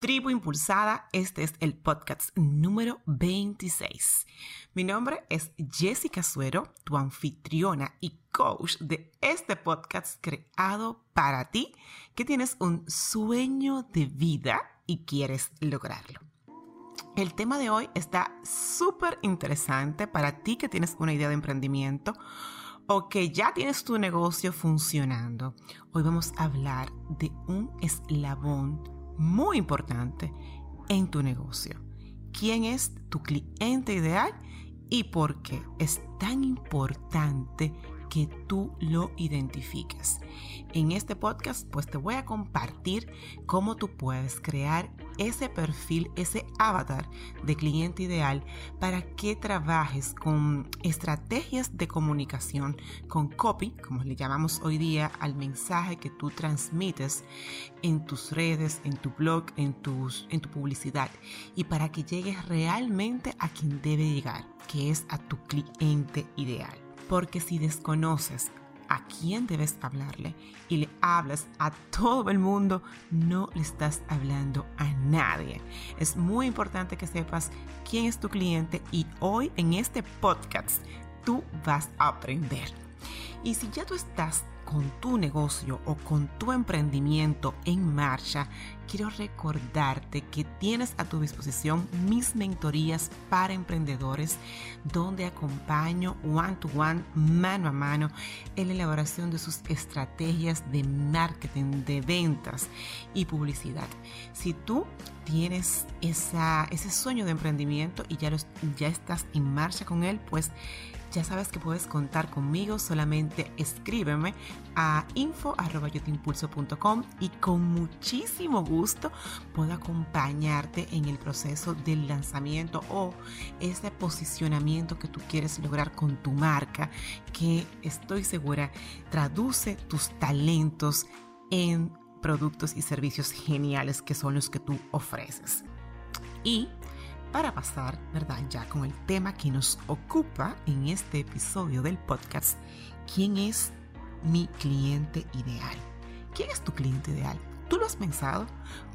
Tribu Impulsada, este es el podcast número 26. Mi nombre es Jessica Suero, tu anfitriona y coach de este podcast creado para ti que tienes un sueño de vida y quieres lograrlo. El tema de hoy está súper interesante para ti que tienes una idea de emprendimiento o que ya tienes tu negocio funcionando. Hoy vamos a hablar de un eslabón muy importante en tu negocio. ¿Quién es tu cliente ideal y por qué es tan importante que tú lo identifiques. En este podcast pues te voy a compartir cómo tú puedes crear ese perfil, ese avatar de cliente ideal para que trabajes con estrategias de comunicación, con copy, como le llamamos hoy día al mensaje que tú transmites en tus redes, en tu blog, en, en tu publicidad y para que llegues realmente a quien debe llegar, que es a tu cliente ideal. Porque si desconoces a quién debes hablarle y le hablas a todo el mundo, no le estás hablando a nadie. Es muy importante que sepas quién es tu cliente y hoy en este podcast tú vas a aprender. Y si ya tú estás con tu negocio o con tu emprendimiento en marcha, quiero recordarte que tienes a tu disposición mis mentorías para emprendedores, donde acompaño one to one, mano a mano, en la elaboración de sus estrategias de marketing, de ventas y publicidad. Si tú tienes esa, ese sueño de emprendimiento y ya, ya estás en marcha con él, pues ya sabes que puedes contar conmigo, solamente escríbeme a info.yotimpulso.com y con muchísimo gusto puedo acompañarte en el proceso del lanzamiento o ese posicionamiento que tú quieres lograr con tu marca, que estoy segura traduce tus talentos en productos y servicios geniales que son los que tú ofreces. Y para pasar, ¿verdad? Ya con el tema que nos ocupa en este episodio del podcast, ¿quién es mi cliente ideal? ¿Quién es tu cliente ideal? ¿Tú lo has pensado?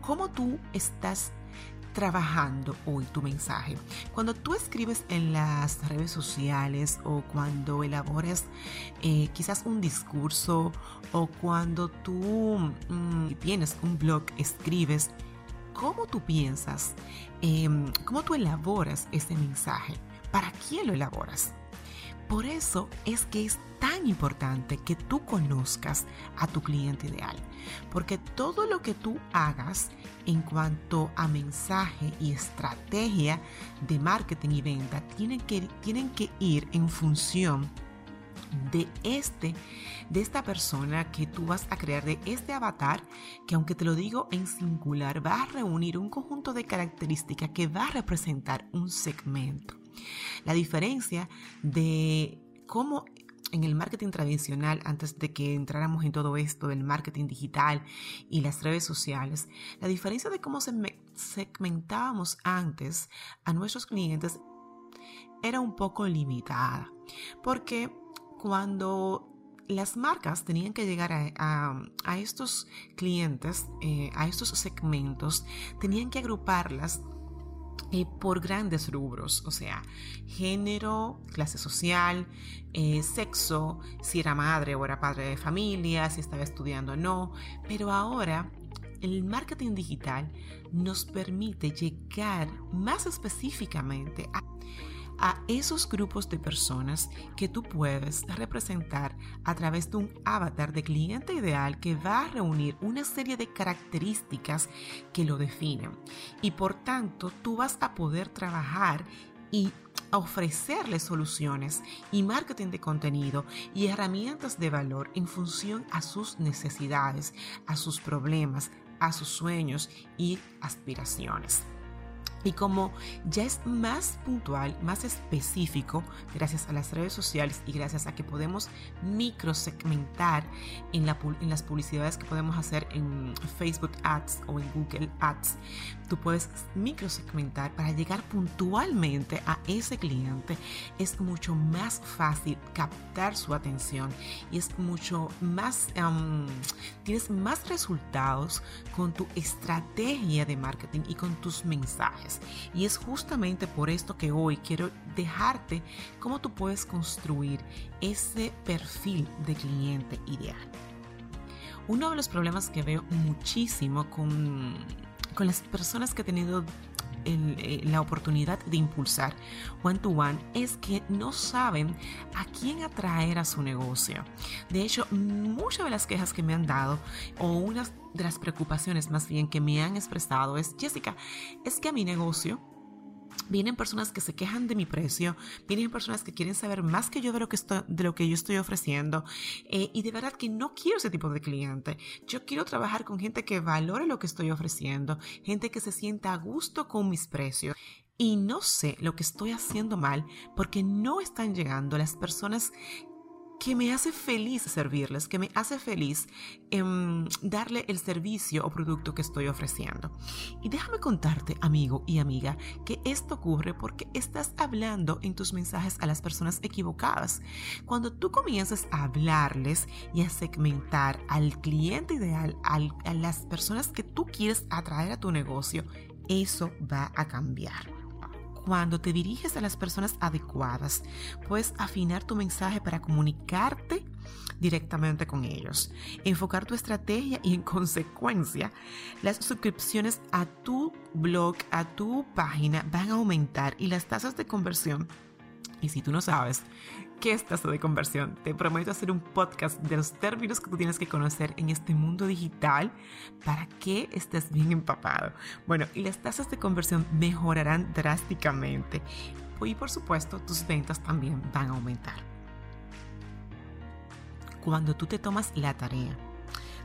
¿Cómo tú estás trabajando hoy tu mensaje? Cuando tú escribes en las redes sociales o cuando elabores eh, quizás un discurso o cuando tú mm, tienes un blog, escribes, ¿cómo tú piensas Em, cómo tú elaboras ese mensaje, para quién lo elaboras. Por eso es que es tan importante que tú conozcas a tu cliente ideal, porque todo lo que tú hagas en cuanto a mensaje y estrategia de marketing y venta tienen que, tienen que ir en función de este, de esta persona que tú vas a crear, de este avatar, que aunque te lo digo en singular, va a reunir un conjunto de características que va a representar un segmento. La diferencia de cómo en el marketing tradicional, antes de que entráramos en todo esto del marketing digital y las redes sociales, la diferencia de cómo segmentábamos antes a nuestros clientes era un poco limitada, porque cuando las marcas tenían que llegar a, estos clientes, eh, a estos segmentos, tenían que agruparlas eh, por grandes rubros, o sea, género, clase social, eh, sexo, si era madre o era padre de familia, si estaba estudiando o no, pero ahora el marketing digital nos permite llegar más específicamente a a esos grupos de personas que tú puedes representar a través de un avatar de cliente ideal que va a reunir una serie de características que lo definen. Y por tanto, tú vas a poder trabajar y ofrecerles soluciones y marketing de contenido y herramientas de valor en función a sus necesidades, a sus problemas, a sus sueños y aspiraciones. Y como ya es más puntual, más específico, gracias a las redes sociales y gracias a que podemos microsegmentar en, la, en las publicidades que podemos hacer en Facebook Ads o en Google Ads, tú puedes microsegmentar para llegar puntualmente a ese cliente. Es mucho más fácil captar su atención y es mucho más, um, tienes más resultados con tu estrategia de marketing y con tus mensajes. Y es justamente por esto que hoy quiero dejarte cómo tú puedes construir ese perfil de cliente ideal. Uno de los problemas que veo muchísimo con, con las personas que he tenido eh, la oportunidad de impulsar one to one es que no saben a quién atraer a su negocio. De hecho, muchas de las quejas que me han dado o unas de las preocupaciones más bien que me han expresado es, Jessica, es que a mi negocio Vienen personas que se quejan de mi precio, vienen personas que quieren saber más que yo de lo que, estoy, de lo que yo estoy ofreciendo eh, y de verdad que no quiero ese tipo de cliente. Yo quiero trabajar con gente que valore lo que estoy ofreciendo, gente que se sienta a gusto con mis precios. Y no sé lo que estoy haciendo mal porque no están llegando las personas que me hace feliz servirles, que me hace feliz em, darle el servicio o producto que estoy ofreciendo. Y déjame contarte, amigo y amiga, que esto ocurre porque estás hablando en tus mensajes a las personas equivocadas. Cuando tú comienzas a hablarles y a segmentar al cliente ideal, a las personas que tú quieres atraer a tu negocio, eso va a cambiar cuando te diriges a las personas adecuadas, puedes afinar tu mensaje para comunicarte directamente con ellos, enfocar tu estrategia y en consecuencia las suscripciones a tu blog, a tu página van a aumentar y las tasas de conversión. Y si tú no sabes, ¿Qué es tasa de conversión? Te prometo hacer un podcast de los términos que tú tienes que conocer en este mundo digital para que estés bien empapado. Bueno, y las tasas de conversión mejorarán drásticamente. Y por supuesto, tus ventas también van a aumentar. Cuando tú te tomas la tarea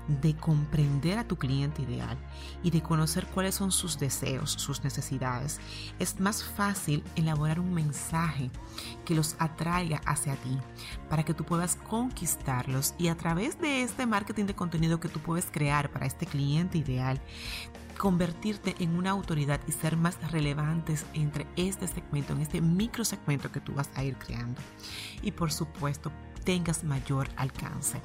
de comprender a tu cliente ideal y de conocer cuáles son sus deseos, sus necesidades, es más fácil elaborar un mensaje que los atraiga hacia ti para que tú puedas conquistarlos y a través de este marketing de contenido que tú puedes crear para este cliente ideal, convertirte en una autoridad y ser más relevantes entre este segmento, en este micro segmento que tú vas a ir creando. Y por supuesto, tengas mayor alcance.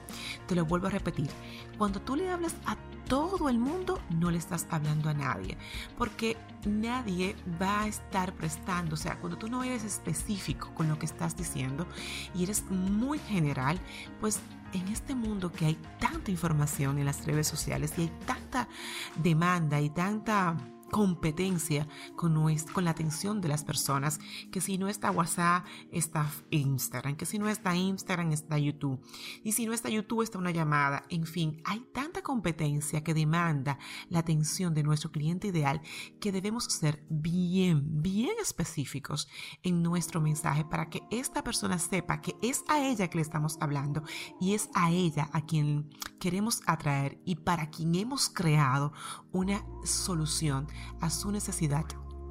Te lo vuelvo a repetir, cuando tú le hablas a todo el mundo, no le estás hablando a nadie, porque nadie va a estar prestando, o sea, cuando tú no eres específico con lo que estás diciendo y eres muy general, pues en este mundo que hay tanta información en las redes sociales y hay tanta demanda y tanta competencia con, con la atención de las personas, que si no está WhatsApp, está Instagram, que si no está Instagram, está YouTube, y si no está YouTube, está una llamada, en fin, hay tanta competencia que demanda la atención de nuestro cliente ideal que debemos ser bien, bien específicos en nuestro mensaje para que esta persona sepa que es a ella que le estamos hablando y es a ella a quien queremos atraer y para quien hemos creado una solución a su necesidad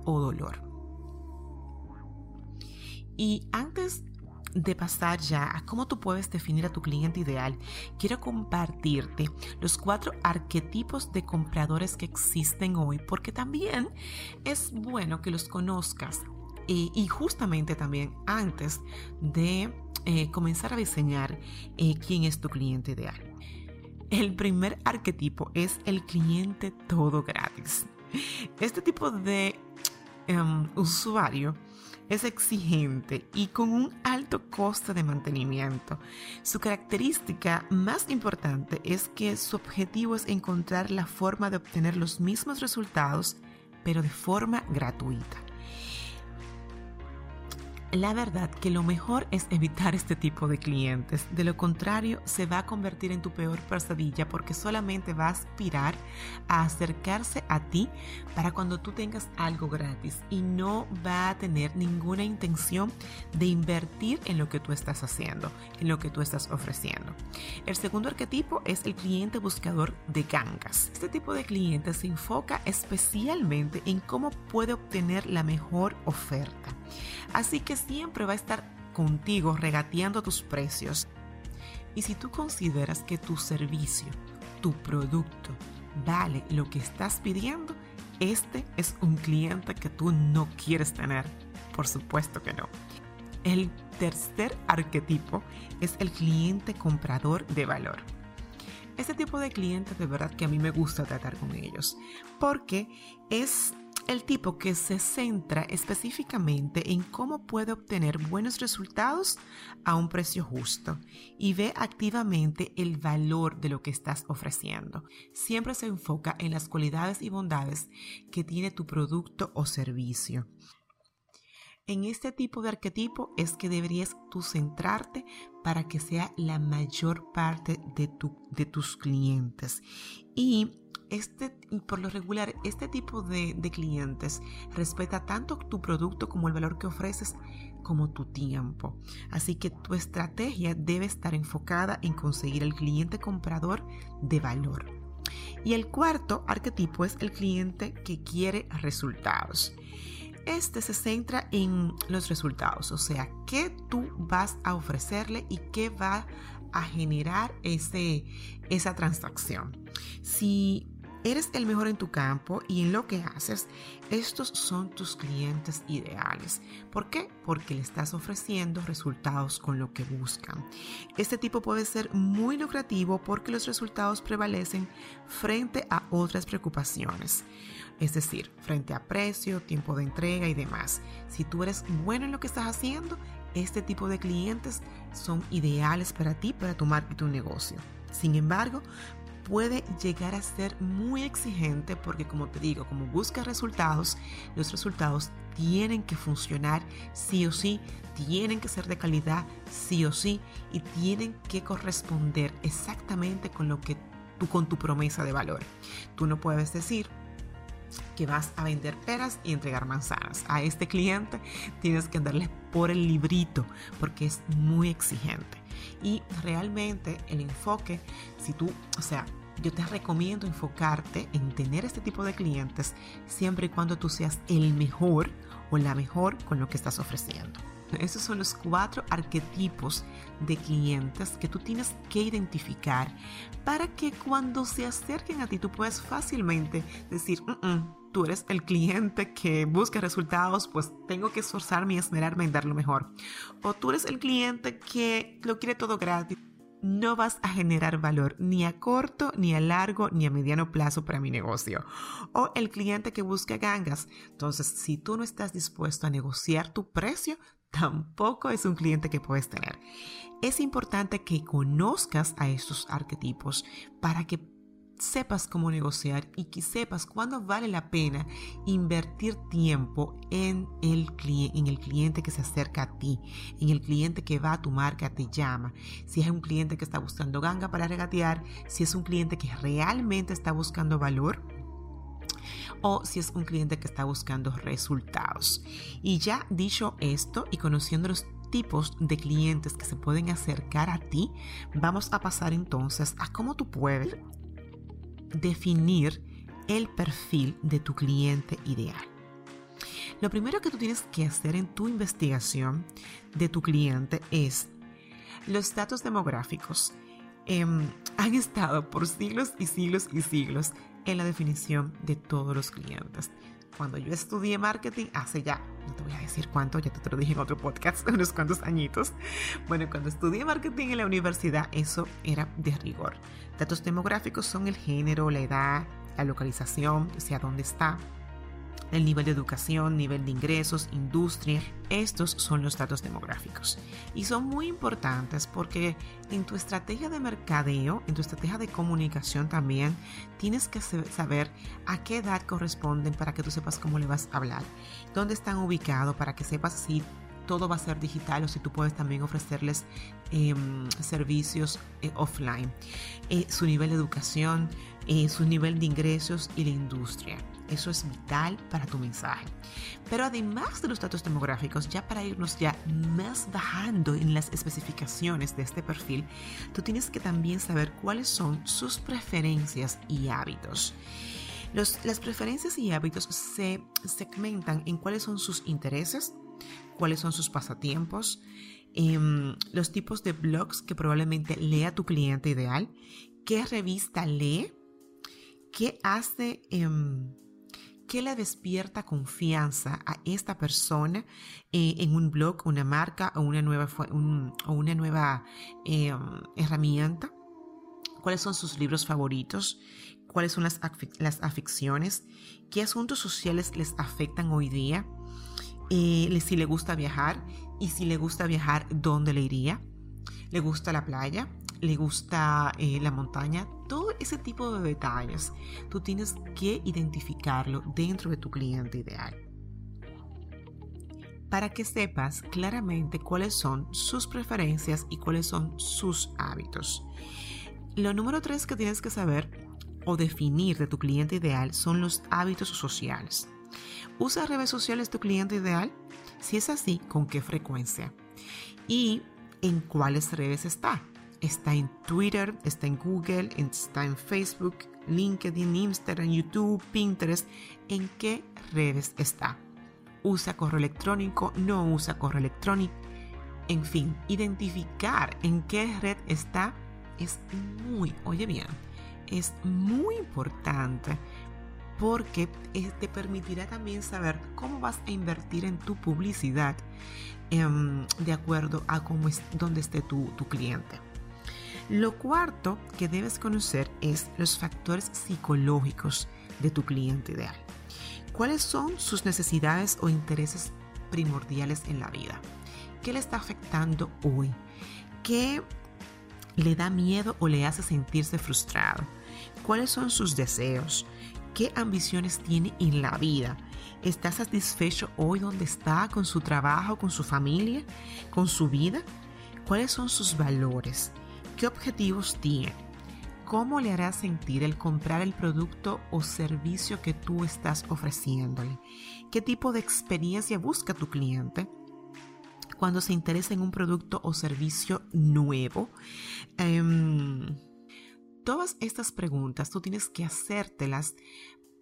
o dolor. Y antes de pasar ya a cómo tú puedes definir a tu cliente ideal, quiero compartirte los cuatro arquetipos de compradores que existen hoy, porque también es bueno que los conozcas y justamente también antes de eh, comenzar a diseñar eh, quién es tu cliente ideal. El primer arquetipo es el cliente todo gratis. Este tipo de em, usuario es exigente y con un alto costo de mantenimiento. Su característica más importante es que su objetivo es encontrar la forma de obtener los mismos resultados, pero de forma gratuita. La verdad que lo mejor es evitar este tipo de clientes. De lo contrario, se va a convertir en tu peor pesadilla porque solamente va a aspirar a acercarse a ti para cuando tú tengas algo gratis y no va a tener ninguna intención de invertir en lo que tú estás haciendo, en lo que tú estás ofreciendo. El segundo arquetipo es el cliente buscador de gangas. Este tipo de cliente se enfoca especialmente en cómo puede obtener la mejor oferta. Así que siempre va a estar contigo regateando tus precios. Y si tú consideras que tu servicio, tu producto, vale lo que estás pidiendo, este es un cliente que tú no quieres tener. Por supuesto que no. El tercer arquetipo es el cliente comprador de valor. Este tipo de clientes de verdad que a mí me gusta tratar con ellos porque es el tipo que se centra específicamente en cómo puede obtener buenos resultados a un precio justo y ve activamente el valor de lo que estás ofreciendo. Siempre se enfoca en las cualidades y bondades que tiene tu producto o servicio. En este tipo de arquetipo es que deberías tú centrarte para que sea la mayor parte de, de tus clientes. Y este, por lo regular, este tipo de, de clientes respeta tanto tu producto como el valor que ofreces como tu tiempo. Así que tu estrategia debe estar enfocada en conseguir el cliente comprador de valor. Y el cuarto arquetipo es el cliente que quiere resultados. Este se centra en los resultados, o sea, qué tú vas a ofrecerle y qué va a generar ese, esa transacción. Si eres el mejor en tu campo y en lo que haces, estos son tus clientes ideales. ¿Por qué? Porque le estás ofreciendo resultados con lo que buscan. Este tipo puede ser muy lucrativo porque los resultados prevalecen frente a otras preocupaciones. Es decir, frente a precio, tiempo de entrega y demás. Si tú eres bueno en lo que estás haciendo, este tipo de clientes son ideales para ti, para tu marca y tu negocio. Sin embargo, puede llegar a ser muy exigente porque como te digo, como busca resultados, los resultados tienen que funcionar sí o sí, tienen que ser de calidad sí o sí y tienen que corresponder exactamente con lo que tú con tu promesa de valor. Tú no puedes decir que vas a vender peras y entregar manzanas. A este cliente tienes que darle por el librito porque es muy exigente. Y realmente el enfoque, si tú, o sea, yo te recomiendo enfocarte en tener este tipo de clientes siempre y cuando tú seas el mejor o la mejor con lo que estás ofreciendo. Esos son los cuatro arquetipos de clientes que tú tienes que identificar para que cuando se acerquen a ti tú puedas fácilmente decir, mm, mm, tú eres el cliente que busca resultados, pues tengo que esforzarme y esmerarme en dar lo mejor. O tú eres el cliente que lo quiere todo gratis no vas a generar valor ni a corto, ni a largo, ni a mediano plazo para mi negocio. O el cliente que busca gangas. Entonces, si tú no estás dispuesto a negociar tu precio, tampoco es un cliente que puedes tener. Es importante que conozcas a estos arquetipos para que sepas cómo negociar y que sepas cuándo vale la pena invertir tiempo en el, en el cliente que se acerca a ti, en el cliente que va a tu marca, te llama. Si es un cliente que está buscando ganga para regatear, si es un cliente que realmente está buscando valor, o si es un cliente que está buscando resultados. Y ya dicho esto y conociendo los tipos de clientes que se pueden acercar a ti, vamos a pasar entonces a cómo tú puedes definir el perfil de tu cliente ideal. Lo primero que tú tienes que hacer en tu investigación de tu cliente es los datos demográficos. Em, han estado por siglos y siglos y siglos en la definición de todos los clientes. Cuando yo estudié marketing hace ya, no te voy a decir cuánto, ya te lo dije en otro podcast, unos cuantos añitos. Bueno, cuando estudié marketing en la universidad, eso era de rigor. Datos demográficos son el género, la edad, la localización, o sea, dónde está, el nivel de educación, nivel de ingresos, industria. Estos son los datos demográficos. Y son muy importantes porque en tu estrategia de mercadeo, en tu estrategia de comunicación también, tienes que saber a qué edad corresponden para que tú sepas cómo le vas a hablar, dónde están ubicados para que sepas si todo va a ser digital o si tú puedes también ofrecerles em, servicios eh, offline, eh, su nivel de educación, eh, su nivel de ingresos y de industria. Eso es vital para tu mensaje. Pero además de los datos demográficos, ya para irnos ya más bajando en las especificaciones de este perfil, tú tienes que también saber cuáles son sus preferencias y hábitos. las preferencias y hábitos se segmentan en cuáles son sus intereses, cuáles son sus pasatiempos, em, los tipos de blogs que probablemente lea tu cliente ideal, qué revista lee, qué hace, em, qué le despierta confianza a esta persona eh, en un blog, una marca o una nueva, em, herramienta, cuáles son sus libros favoritos, cuáles son las, las aficiones, qué asuntos sociales les afectan hoy día eh, si le gusta viajar y si le gusta viajar, ¿dónde le iría? ¿Le gusta la playa? ¿Le gusta eh, la montaña? Todo ese tipo de detalles tú tienes que identificarlo dentro de tu cliente ideal para que sepas claramente cuáles son sus preferencias y cuáles son sus hábitos. Lo número tres que tienes que saber o definir de tu cliente ideal son los hábitos sociales. ¿Usa redes sociales tu cliente ideal? Si es así, ¿con qué frecuencia? ¿Y en cuáles redes está? Está en Twitter, está en Google, está en Facebook, LinkedIn, Instagram, YouTube, Pinterest. ¿En qué redes está? ¿Usa correo electrónico? ¿No usa correo electrónico? En fin, identificar en qué red está es muy, oye bien, es muy importante porque te permitirá también saber cómo vas a invertir en tu publicidad em, de acuerdo a cómo es, dónde esté tu cliente. Lo cuarto que debes conocer es los factores psicológicos de tu cliente ideal. ¿Cuáles son sus necesidades o intereses primordiales en la vida? ¿Qué le está afectando hoy? ¿Qué le da miedo o le hace sentirse frustrado? ¿Cuáles son sus deseos? ¿Qué ambiciones tiene en la vida? ¿Está satisfecho hoy donde está con su trabajo, con su familia, con su vida? ¿Cuáles son sus valores? ¿Qué objetivos tiene? ¿Cómo le hará sentir el comprar el producto o servicio que tú estás ofreciéndole? ¿Qué tipo de experiencia busca tu cliente? Cuando se interesa en un producto o servicio nuevo. Em, Todas estas preguntas tú tienes que hacértelas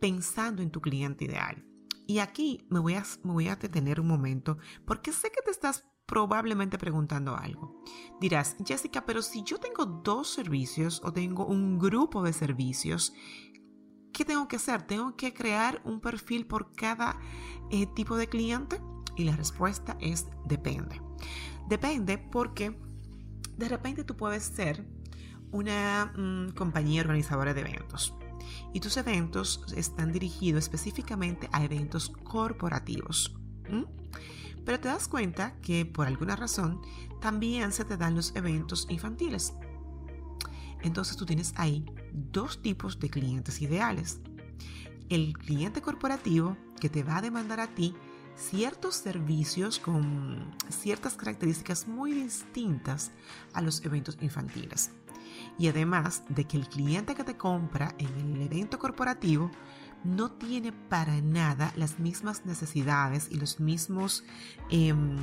pensando en tu cliente ideal. Y aquí me voy a, me voy a detener un momento porque sé que te estás probablemente preguntando algo. Dirás, Jessica, pero si yo tengo dos servicios o tengo un grupo de servicios, ¿qué tengo que hacer? ¿Tengo que crear un perfil por cada eh, tipo de cliente? Y la respuesta es depende. Depende porque de repente tú puedes ser una mm, compañía organizadora de eventos. Y tus eventos están dirigidos específicamente a eventos corporativos. Pero te das cuenta que por alguna razón también se te dan los eventos infantiles. Entonces tú tienes ahí dos tipos de clientes ideales. El cliente corporativo que te va a demandar a ti ciertos servicios con ciertas características muy distintas a los eventos infantiles y además de que el cliente que te compra en el evento corporativo no tiene para nada las mismas necesidades y los mismos em,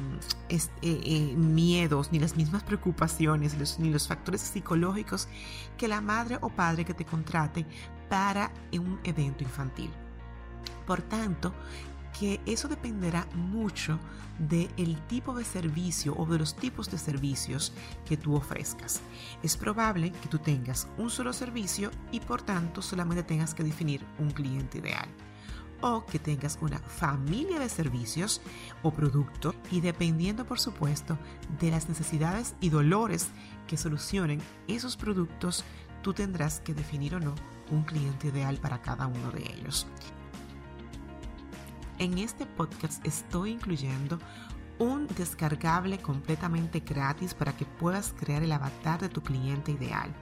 eh, eh, miedos, ni las mismas preocupaciones, ni los factores psicológicos que la madre o padre que te contrate para un evento infantil. Por tanto, que eso dependerá mucho del tipo de servicio o de los tipos de servicios que tú ofrezcas. Es probable que tú tengas un solo servicio y por tanto solamente tengas que definir un cliente ideal o que tengas una familia de servicios o productos y dependiendo por supuesto de las necesidades y dolores que solucionen esos productos, tú tendrás que definir o no un cliente ideal para cada uno de ellos. En este podcast estoy incluyendo un descargable completamente gratis para que puedas crear el avatar de tu cliente ideal.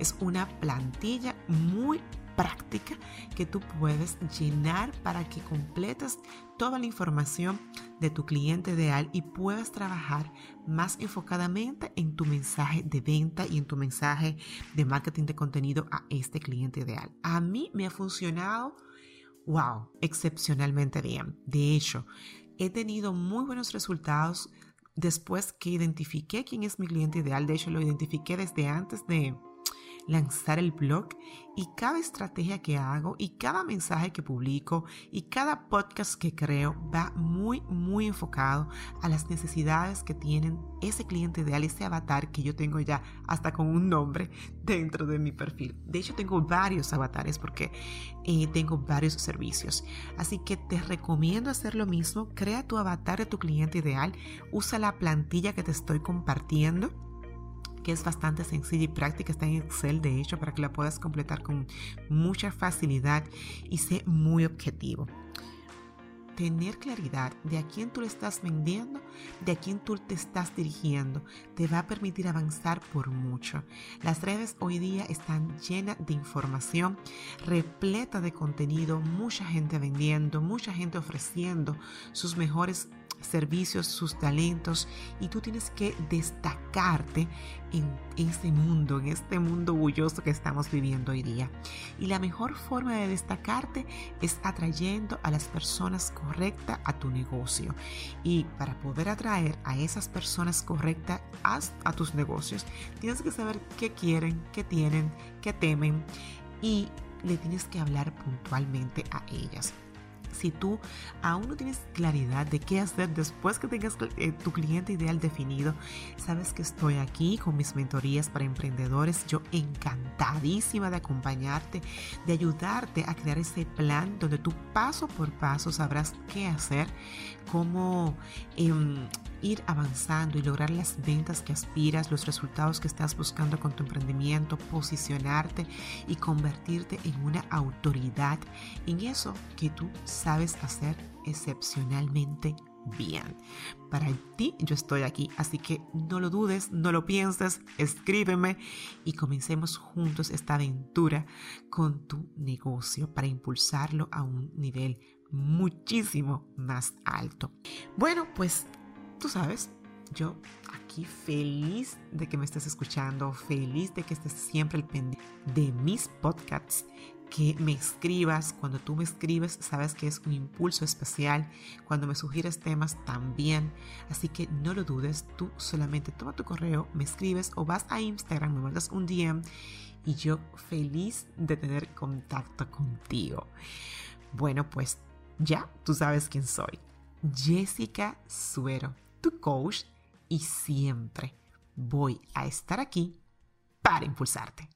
Es una plantilla muy práctica que tú puedes llenar para que completes toda la información de tu cliente ideal y puedas trabajar más enfocadamente en tu mensaje de venta y en tu mensaje de marketing de contenido a este cliente ideal. A mí me ha funcionado, wow, excepcionalmente bien. De hecho, he tenido muy buenos resultados después que identifiqué quién es mi cliente ideal. De hecho, lo identifiqué desde antes de lanzar el blog y cada estrategia que hago y cada mensaje que publico y cada podcast que creo va muy, muy enfocado a las necesidades que tienen ese cliente ideal, ese avatar que yo tengo ya hasta con un nombre dentro de mi perfil. De hecho, tengo varios avatares porque eh, tengo varios servicios. Así que te recomiendo hacer lo mismo. Crea tu avatar de tu cliente ideal. Usa la plantilla que te estoy compartiendo que es bastante sencilla y práctica, está en Excel de hecho para que la puedas completar con mucha facilidad y sé muy objetivo. Tener claridad de a quién tú le estás vendiendo, de a quién tú te estás dirigiendo, te va a permitir avanzar por mucho. Las redes hoy día están llenas de información, repleta de contenido, mucha gente vendiendo, mucha gente ofreciendo sus mejores servicios, sus talentos y tú tienes que destacarte en ese mundo, en este mundo bulloso que estamos viviendo hoy día. Y la mejor forma de destacarte es atrayendo a las personas correctas a tu negocio. Y para poder atraer a esas personas correctas a tus negocios, tienes que saber qué quieren, qué tienen, qué temen y le tienes que hablar puntualmente a ellas si tú aún no tienes claridad de qué hacer después que tengas eh, tu cliente ideal definido, sabes que estoy aquí con mis mentorías para emprendedores. Yo encantadísima de acompañarte, de ayudarte a crear ese plan donde tú paso por paso sabrás qué hacer, cómo... Em, ir avanzando y lograr las ventas que aspiras, los resultados que estás buscando con tu emprendimiento, posicionarte y convertirte en una autoridad en eso que tú sabes hacer excepcionalmente bien. Para ti yo estoy aquí, así que no lo dudes, no lo pienses, escríbeme y comencemos juntos esta aventura con tu negocio para impulsarlo a un nivel muchísimo más alto. Bueno, pues tú sabes, yo aquí feliz de que me estés escuchando, feliz de que estés siempre al pendiente de mis podcasts, que me escribas. Cuando tú me escribes, sabes que es un impulso especial. Cuando me sugieres temas, también. Así que no lo dudes, tú solamente toma tu correo, me escribes o vas a Instagram, me mandas un DM y yo feliz de tener contacto contigo. Bueno, pues ya tú sabes quién soy. Jessica Suero tu coach y siempre voy a estar aquí para impulsarte.